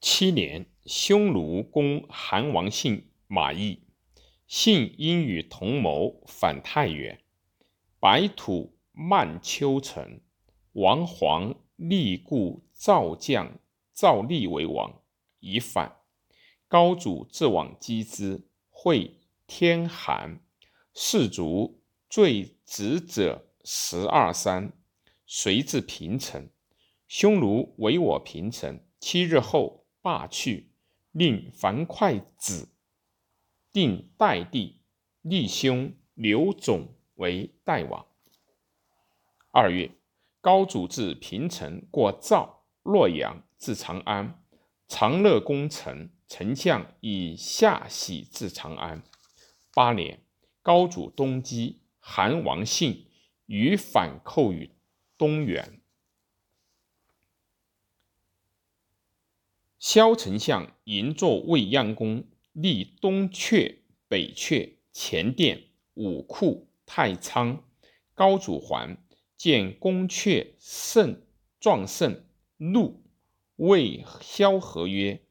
七年，匈奴攻韩王信马邑，信因与同谋反太原，白土漫丘城，王黄立故赵将赵立为王，以反。高祖自往击之，会天寒，士卒坠止者十二三，随至平城。匈奴围我平城，七日后。罢去，令樊哙子定代帝，立兄刘总为代王。二月，高祖至平城，过赵、洛阳，至长安。长乐宫城，丞相以下喜至长安。八年，高祖东击韩王信，与反寇于东原。萧丞相迎坐未央宫，立东阙、北阙、前殿、武库、太仓。高祖还，见宫阙盛壮盛，怒，谓萧何曰：“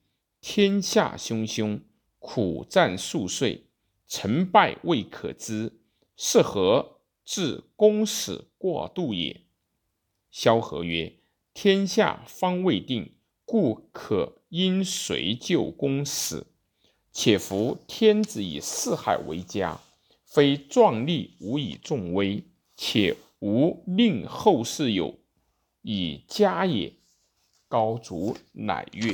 天下汹汹，苦战数岁，成败未可知，是何至公使过度也？”萧何曰：“天下方未定，故可。”因随救公死，且夫天子以四海为家，非壮丽无以重威，且无令后世有以家也。高祖乃悦。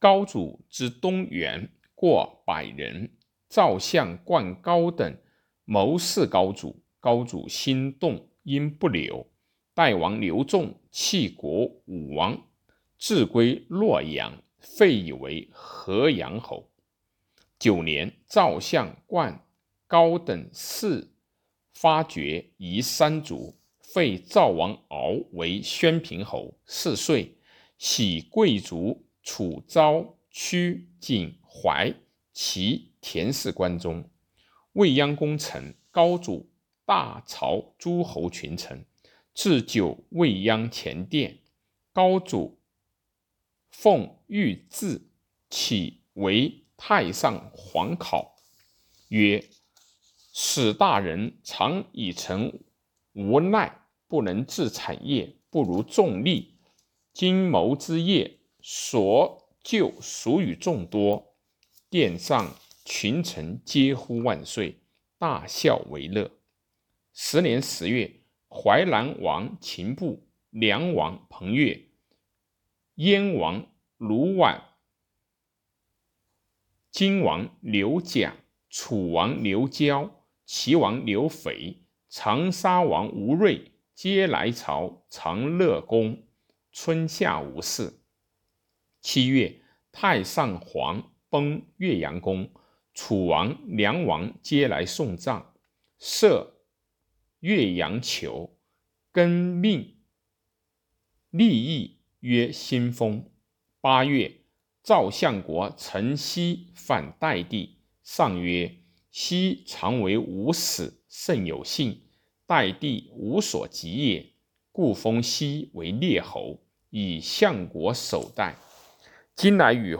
高祖之东原过百人，赵相冠高等谋士高祖，高祖心动，因不留。代王刘仲弃国武王。自归洛阳，废以为河阳侯。九年，赵相冠高等四发觉夷三族，废赵王敖为宣平侯。四岁，徙贵族楚昭、屈、景、怀、齐田氏关中。未央功臣，高祖大朝诸侯群臣，置酒未央前殿。高祖。奉御制，起为太上皇考，曰：“史大人常以臣无奈，不能治产业，不如众利。今谋之业，所就属与众多。殿上群臣皆呼万岁，大笑为乐。”十年十月，淮南王秦布、梁王彭越。燕王卢绾、金王刘贾、楚王刘交、齐王刘肥、长沙王吴瑞，皆来朝长乐宫。春夏无事。七月，太上皇崩岳阳宫，楚王、梁王皆来送葬，设岳阳囚，更命立义。曰新丰。八月，赵相国陈豨反代帝，上曰：“豨常为无始，甚有信，代帝无所及也，故封豨为列侯，以相国守代。今乃与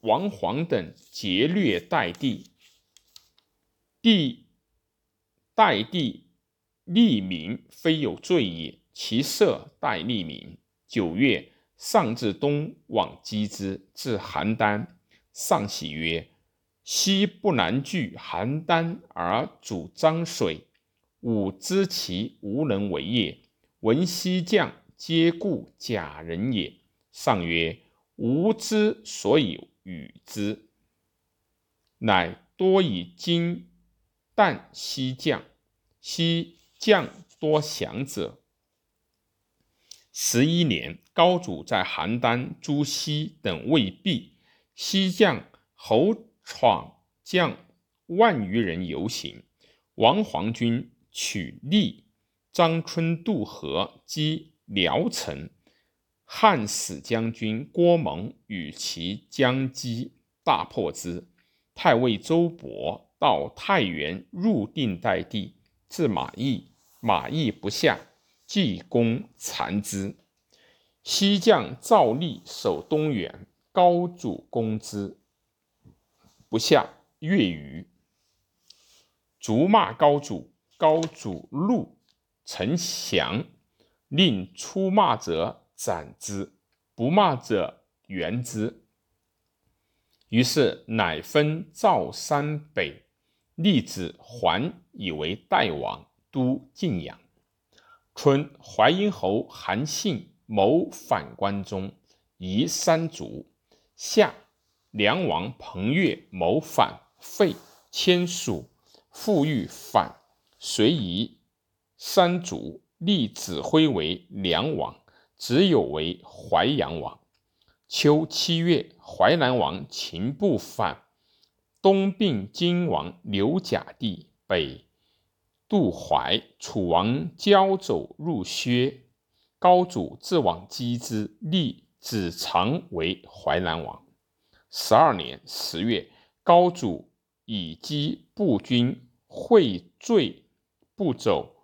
王黄等劫掠代帝，帝代帝立民，非有罪也，其色代立民。”九月。上至东往击之，至邯郸。上喜曰：“昔不难拒邯郸而主漳水，吾知其无能为也。闻西将皆故假人也。”上曰：“吾之所以与之，乃多以金啖西将，西将多降者。”十一年，高祖在邯郸诛西等未毕，西将侯闯将万余人游行。王黄军取利，张春渡河击辽城。汉使将军郭蒙与其将击，大破之。太尉周勃到太原入定代地，至马邑，马邑不下。济公残之，西将赵立守东原，高祖攻之，不下，月余，卒骂高祖，高祖怒，臣降，令出骂者斩之，不骂者援之。于是乃分赵山北，立子桓以为代王，都晋阳。春，淮阴侯韩信谋反关中，夷三族。夏，梁王彭越谋反废迁蜀，复欲反，遂夷三族，立子辉为梁王，子友为淮阳王。秋七月，淮南王秦不反，东并荆王刘甲地，北渡淮。楚王交走入薛，高祖自往击之，立子长为淮南王。十二年十月，高祖以击步军会罪不走，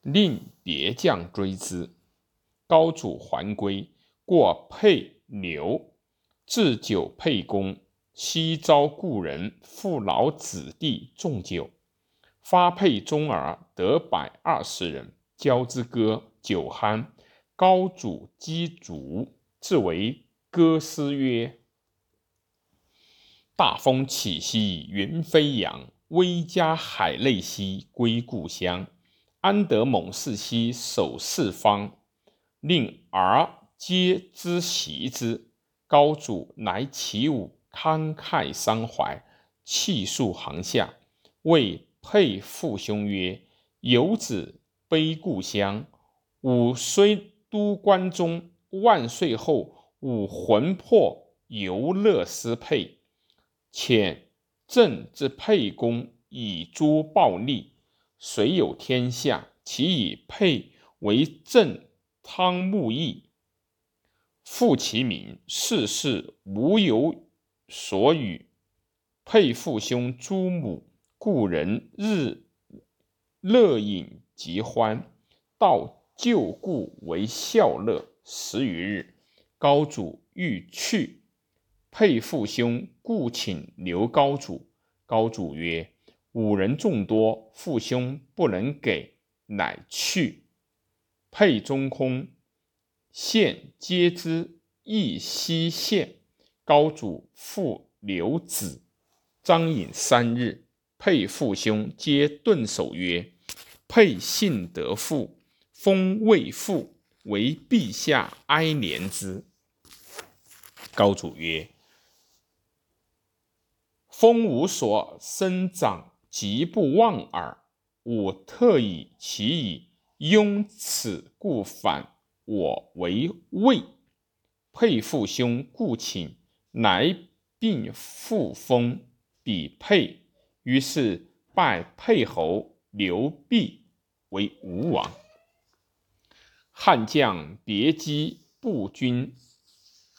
令别将追之。高祖还归，过沛。刘置酒沛公，西招故人父老子弟重酒，发配中儿得百二十人，交之歌，酒酣。高祖击卒，自为歌诗曰：“大风起兮云飞扬，威加海内兮归故乡。安得猛士兮守四方，令儿。”皆知袭之，高祖乃起武，慷慨伤怀，泣数行下，谓沛父兄曰：“游子悲故乡，吾虽都关中，万岁后，吾魂魄犹乐思沛。且朕之沛公以诛暴戾，虽有天下，其以沛为朕汤沐邑。”复其名，世世无有所与。沛父兄诸母，故人日乐饮极欢，道旧故为笑乐。十余日，高祖欲去，沛父兄故请留高祖。高祖曰：“五人众多，父兄不能给，乃去。”沛中空。县皆知，义西县。高祖复留子张隐三日，沛父兄皆顿首曰：“沛信得父，封魏父，为陛下哀怜之。”高祖曰：“封吾所生长，极不忘耳。吾特以其以拥此，故反。”我为魏，沛父兄故请，乃并复封比沛。于是拜沛侯刘弼为吴王。汉将别击步军，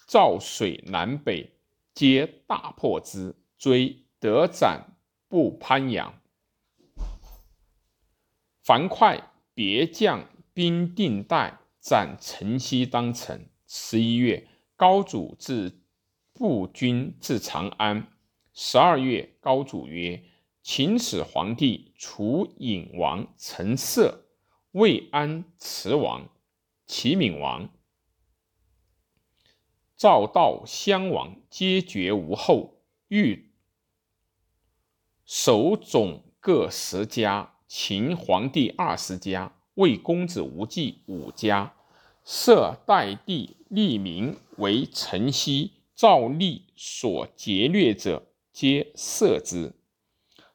赵水南北，皆大破之，追得斩不潘阳。樊哙别将兵定代。斩陈豨当臣。十一月，高祖自步军至长安。十二月，高祖曰：“秦始皇帝除隐王陈涉，魏安慈王、齐闵王、赵悼襄王，皆绝无后。欲守总各十家，秦皇帝二十家。”魏公子无忌五家，设代帝立名为陈豨、赵立所劫掠者，皆赦之。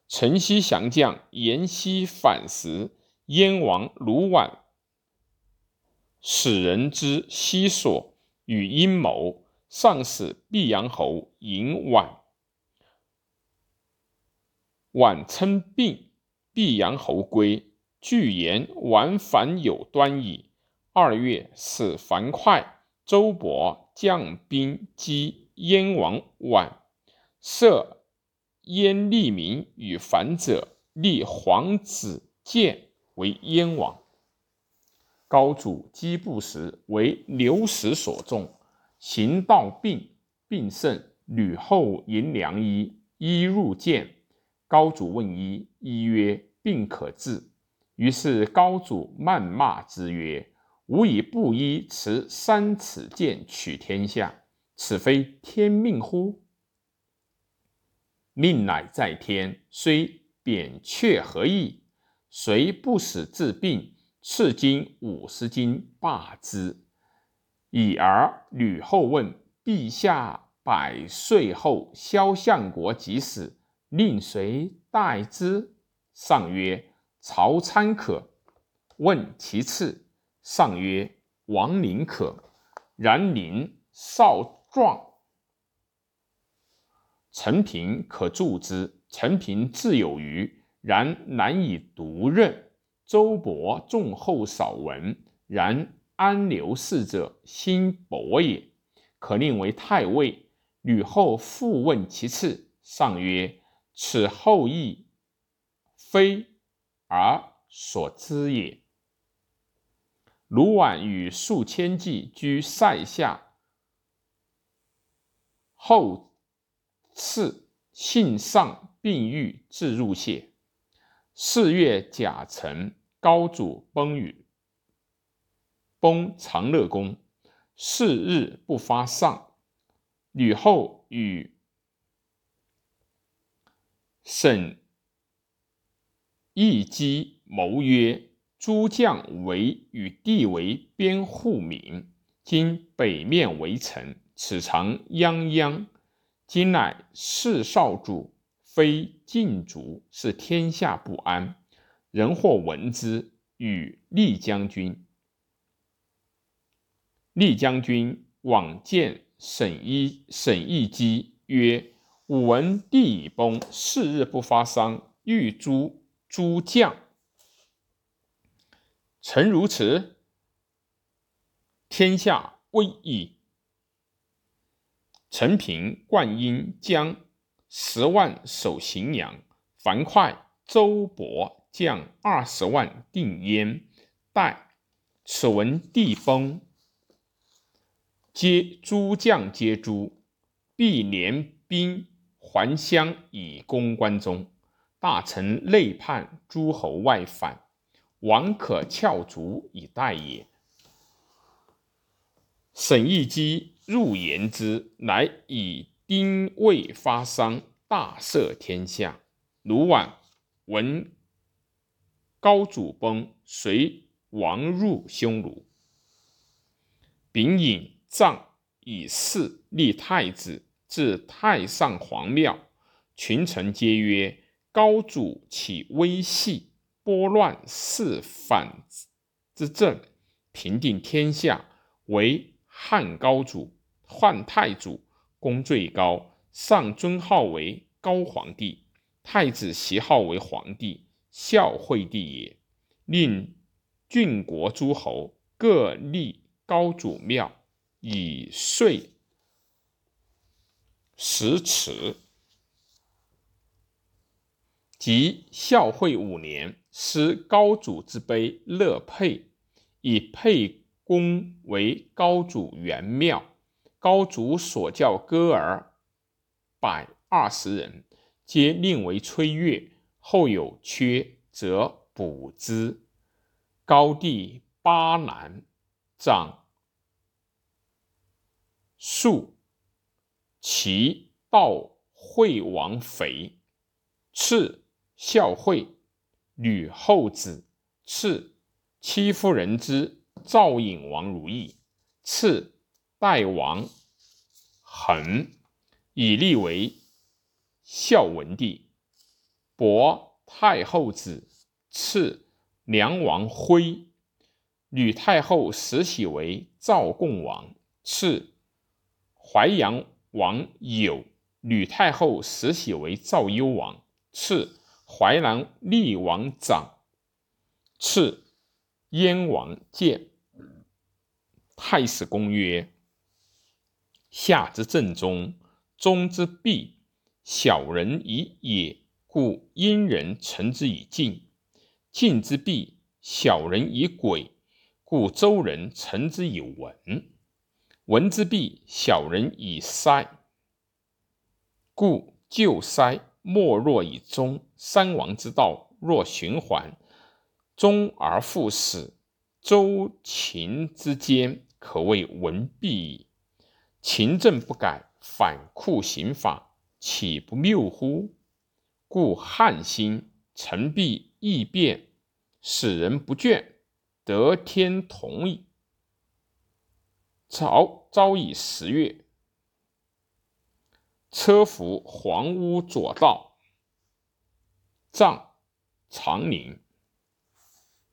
陈豨降将沿溪反时，燕王卢绾使人之西所与阴谋，上使毕阳侯迎绾，绾称病，毕阳侯归。据言完反有端矣。二月，使樊哙、周勃将兵击燕王绾，设燕立民与樊者，立皇子建为燕王。高祖击布时，为流矢所中，行道病，病甚。吕后迎良医，医入见。高祖问医，医曰：“病可治。”于是高祖谩骂之曰：“吾以布衣持三尺剑取天下，此非天命乎？命乃在天，虽扁鹊何益？谁不使治病？赐金五十斤罢之。”已而吕后问陛下。百岁后，萧相国即死，令谁代之？上曰：曹参可。问其次，上曰：王陵可。然陵少壮，陈平可助之。陈平自有余，然难以独任。周勃重厚少文，然安刘氏者，心薄也，可令为太尉。吕后复问其次，上曰：“此后裔非而所知也。”卢绾与数千骑居塞下，后赐信上病愈，自入谢。四月甲辰，高祖崩于崩长乐宫，四日不发丧。吕后与沈亦基谋曰：“诸将为与地为边户民，今北面为城，此常泱泱。今乃四少主，非晋族，是天下不安。人或闻之，与厉将军。厉将军往见。”沈一沈亦基曰：“吾闻地已崩，四日不发丧，欲诛诸将。臣如此，天下危矣。”陈平、灌婴将十万守荥阳，樊哙、周勃将二十万定燕。待此闻地崩。皆诸将皆诛，必连兵还乡以攻关中。大臣内叛，诸侯外反，王可翘足以待也。沈亦基入言之，乃以丁未发丧，大赦天下。卢绾闻高祖崩，随王入匈奴，丙寅。葬以嗣立太子，至太上皇庙，群臣皆曰：“高祖起微细，拨乱四反之政，平定天下，为汉高祖。汉太祖功最高，上尊号为高皇帝，太子袭号为皇帝，孝惠帝也。令郡国诸侯各立高祖庙。”以岁十尺，即孝惠五年，施高祖之碑乐佩，以沛公为高祖元庙。高祖所教歌儿百二十人，皆令为吹乐。后有缺，则补之。高帝八男，长。数其道惠王肥，赐孝惠，吕后子，赐戚夫人之赵颖王如意，赐代王恒，以立为孝文帝。伯太后子，赐梁王徽，吕太后时喜为赵共王，赐。淮阳王友，吕太后时喜为赵幽王，赐淮南厉王长，赐燕王建。太史公曰：夏之正中，中之弊，小人以也，故殷人成之以敬；敬之弊，小人以诡，故周人成之以文。文之弊，小人以塞，故旧塞莫若以终。三王之道，若循环，终而复始。周秦之间，可谓文弊矣。秦政不改，反酷刑法，岂不谬乎？故汉兴，成弊易变，使人不倦，得天同矣。朝朝以十月，车服黄屋左道，葬长宁。